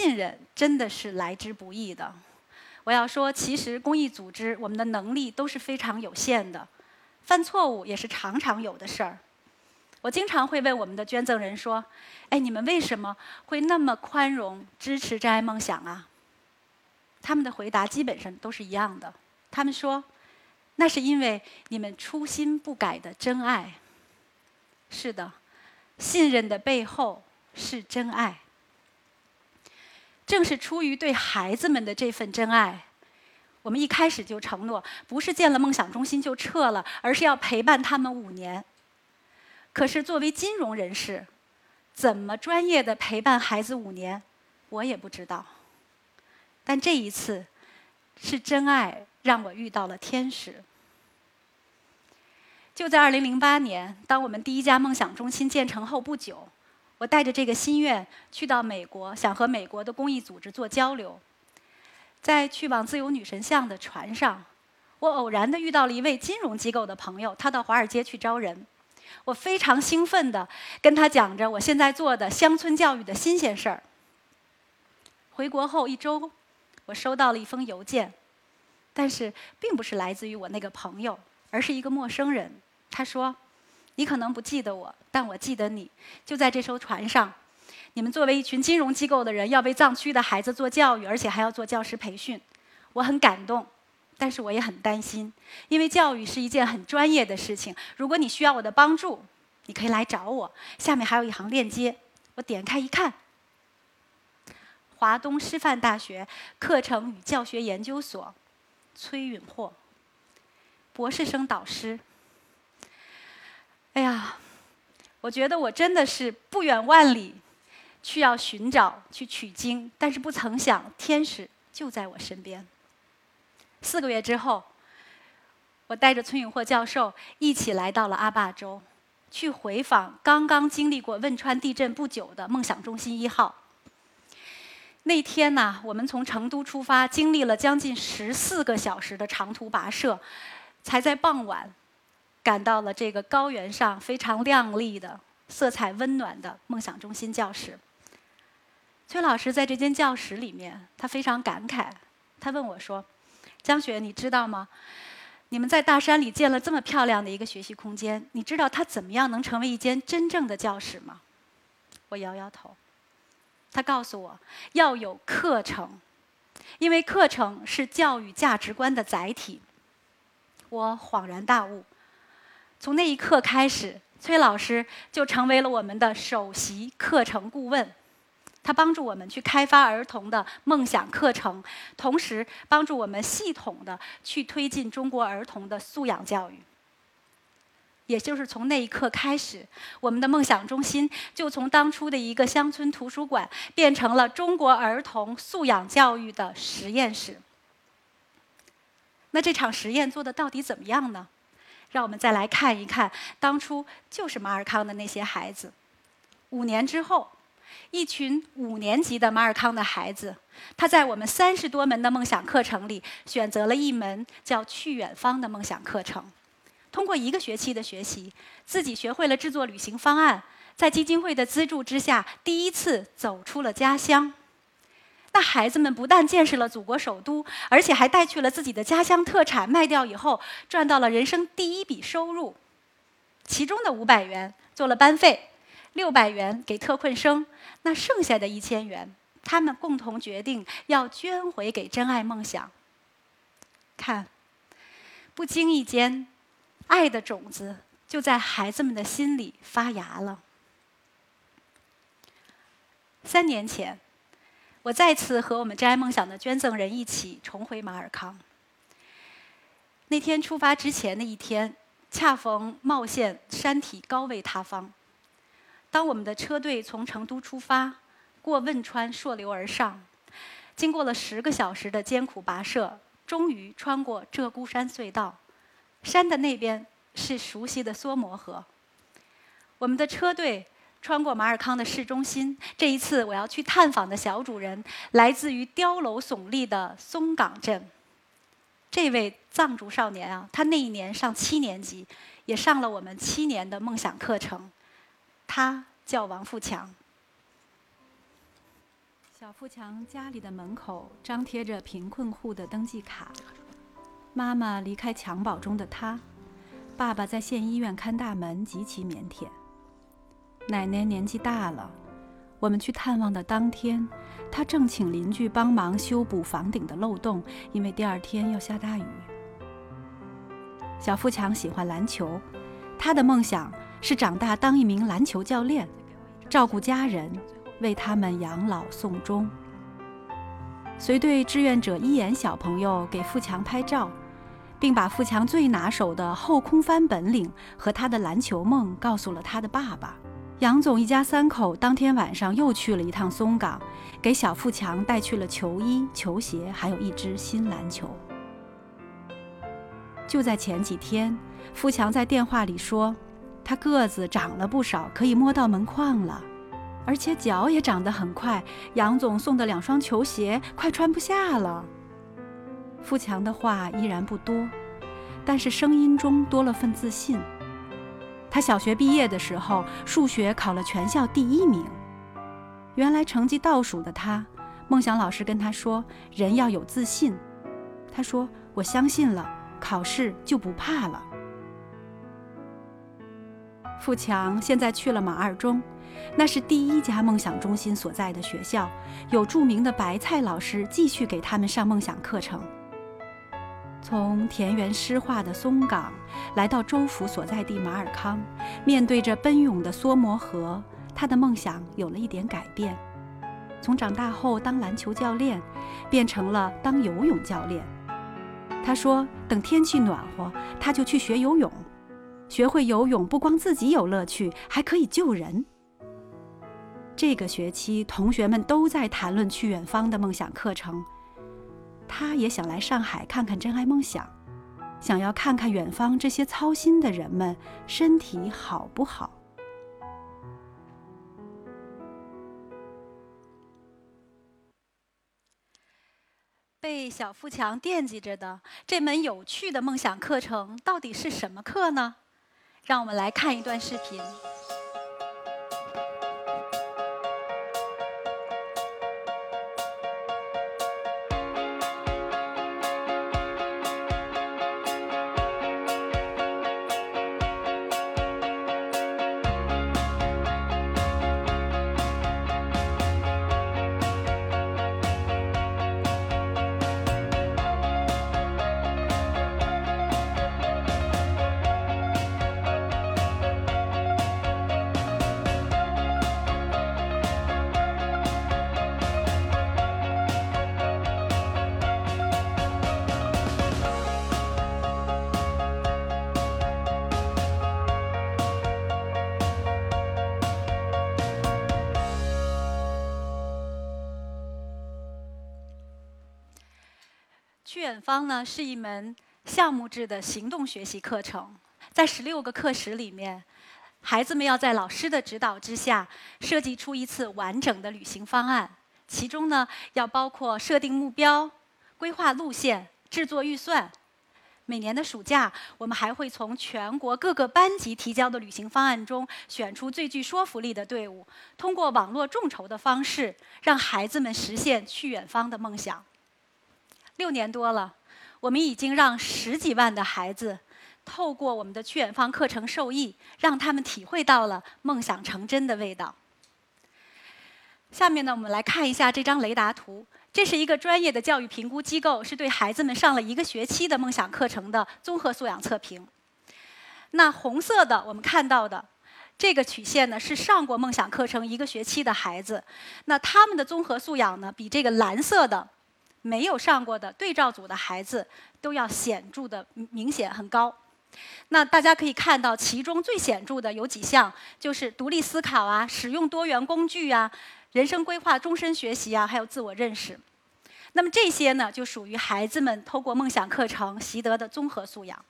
信任真的是来之不易的。我要说，其实公益组织我们的能力都是非常有限的，犯错误也是常常有的事儿。我经常会问我们的捐赠人说：“哎，你们为什么会那么宽容支持真爱梦想啊？”他们的回答基本上都是一样的。他们说：“那是因为你们初心不改的真爱。”是的，信任的背后是真爱。正是出于对孩子们的这份真爱，我们一开始就承诺，不是建了梦想中心就撤了，而是要陪伴他们五年。可是作为金融人士，怎么专业的陪伴孩子五年，我也不知道。但这一次，是真爱让我遇到了天使。就在2008年，当我们第一家梦想中心建成后不久。我带着这个心愿去到美国，想和美国的公益组织做交流。在去往自由女神像的船上，我偶然的遇到了一位金融机构的朋友，他到华尔街去招人。我非常兴奋的跟他讲着我现在做的乡村教育的新鲜事儿。回国后一周，我收到了一封邮件，但是并不是来自于我那个朋友，而是一个陌生人。他说。你可能不记得我，但我记得你。就在这艘船上，你们作为一群金融机构的人，要为藏区的孩子做教育，而且还要做教师培训。我很感动，但是我也很担心，因为教育是一件很专业的事情。如果你需要我的帮助，你可以来找我。下面还有一行链接，我点开一看：华东师范大学课程与教学研究所，崔允霍，博士生导师。哎呀，我觉得我真的是不远万里去要寻找、去取经，但是不曾想天使就在我身边。四个月之后，我带着崔永霍教授一起来到了阿坝州，去回访刚刚经历过汶川地震不久的梦想中心一号。那天呢，我们从成都出发，经历了将近十四个小时的长途跋涉，才在傍晚。赶到了这个高原上非常亮丽的、色彩温暖的梦想中心教室。崔老师在这间教室里面，他非常感慨。他问我说：“江雪，你知道吗？你们在大山里建了这么漂亮的一个学习空间，你知道它怎么样能成为一间真正的教室吗？”我摇摇头。他告诉我要有课程，因为课程是教育价值观的载体。我恍然大悟。从那一刻开始，崔老师就成为了我们的首席课程顾问。他帮助我们去开发儿童的梦想课程，同时帮助我们系统的去推进中国儿童的素养教育。也就是从那一刻开始，我们的梦想中心就从当初的一个乡村图书馆，变成了中国儿童素养教育的实验室。那这场实验做的到底怎么样呢？让我们再来看一看，当初就是马尔康的那些孩子。五年之后，一群五年级的马尔康的孩子，他在我们三十多门的梦想课程里，选择了一门叫“去远方”的梦想课程。通过一个学期的学习，自己学会了制作旅行方案，在基金会的资助之下，第一次走出了家乡。那孩子们不但见识了祖国首都，而且还带去了自己的家乡特产，卖掉以后赚到了人生第一笔收入。其中的五百元做了班费，六百元给特困生，那剩下的一千元，他们共同决定要捐回给真爱梦想。看，不经意间，爱的种子就在孩子们的心里发芽了。三年前。我再次和我们真爱梦想的捐赠人一起重回马尔康。那天出发之前的一天，恰逢茂县山体高位塌方。当我们的车队从成都出发，过汶川溯流而上，经过了十个小时的艰苦跋涉，终于穿过鹧鸪山隧道。山的那边是熟悉的梭磨河。我们的车队。穿过马尔康的市中心，这一次我要去探访的小主人来自于碉楼耸立的松岗镇。这位藏族少年啊，他那一年上七年级，也上了我们七年的梦想课程。他叫王富强。小富强家里的门口张贴着贫困户的登记卡。妈妈离开襁褓中的他，爸爸在县医院看大门，极其腼腆。奶奶年纪大了，我们去探望的当天，她正请邻居帮忙修补房顶的漏洞，因为第二天要下大雨。小富强喜欢篮球，他的梦想是长大当一名篮球教练，照顾家人。为他们养老送终，随队志愿者一眼小朋友给富强拍照，并把富强最拿手的后空翻本领和他的篮球梦告诉了他的爸爸杨总。一家三口当天晚上又去了一趟松岗，给小富强带去了球衣、球鞋，还有一只新篮球。就在前几天，富强在电话里说，他个子长了不少，可以摸到门框了。而且脚也长得很快，杨总送的两双球鞋快穿不下了。富强的话依然不多，但是声音中多了份自信。他小学毕业的时候，数学考了全校第一名。原来成绩倒数的他，梦想老师跟他说：“人要有自信。”他说：“我相信了，考试就不怕了。”富强现在去了马二中。那是第一家梦想中心所在的学校，有著名的白菜老师继续给他们上梦想课程。从田园诗画的松岗来到州府所在地马尔康，面对着奔涌的梭摩河，他的梦想有了一点改变，从长大后当篮球教练，变成了当游泳教练。他说：“等天气暖和，他就去学游泳。学会游泳不光自己有乐趣，还可以救人。”这个学期，同学们都在谈论去远方的梦想课程。他也想来上海看看真爱梦想，想要看看远方这些操心的人们身体好不好。被小富强惦记着的这门有趣的梦想课程到底是什么课呢？让我们来看一段视频。去远方呢是一门项目制的行动学习课程，在十六个课时里面，孩子们要在老师的指导之下设计出一次完整的旅行方案。其中呢要包括设定目标、规划路线、制作预算。每年的暑假，我们还会从全国各个班级提交的旅行方案中选出最具说服力的队伍，通过网络众筹的方式，让孩子们实现去远方的梦想。六年多了，我们已经让十几万的孩子透过我们的去远方课程受益，让他们体会到了梦想成真的味道。下面呢，我们来看一下这张雷达图，这是一个专业的教育评估机构，是对孩子们上了一个学期的梦想课程的综合素养测评。那红色的我们看到的这个曲线呢，是上过梦想课程一个学期的孩子，那他们的综合素养呢，比这个蓝色的。没有上过的对照组的孩子都要显著的明显很高。那大家可以看到，其中最显著的有几项，就是独立思考啊，使用多元工具啊，人生规划、终身学习啊，还有自我认识。那么这些呢，就属于孩子们通过梦想课程习得的综合素养。